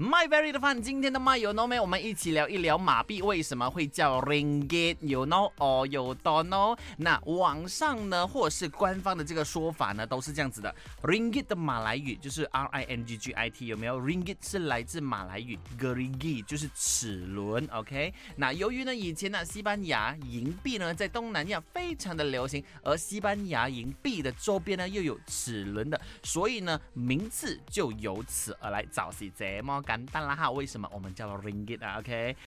My very 的饭，今天的 My you know 没？我们一起聊一聊马币为什么会叫 Ringgit，you know or you don't know？那网上呢，或者是官方的这个说法呢，都是这样子的。Ringgit 的马来语就是 R I N G G I T，有没有？Ringgit 是来自马来语 g r i n g i 就是齿轮。OK，那由于呢，以前呢，西班牙银币呢在东南亚非常的流行，而西班牙银币的周边呢又有齿轮的，所以呢，名字就由此而来，早是这么。简单啦哈，为什么我们叫 Ringgit 啊？OK。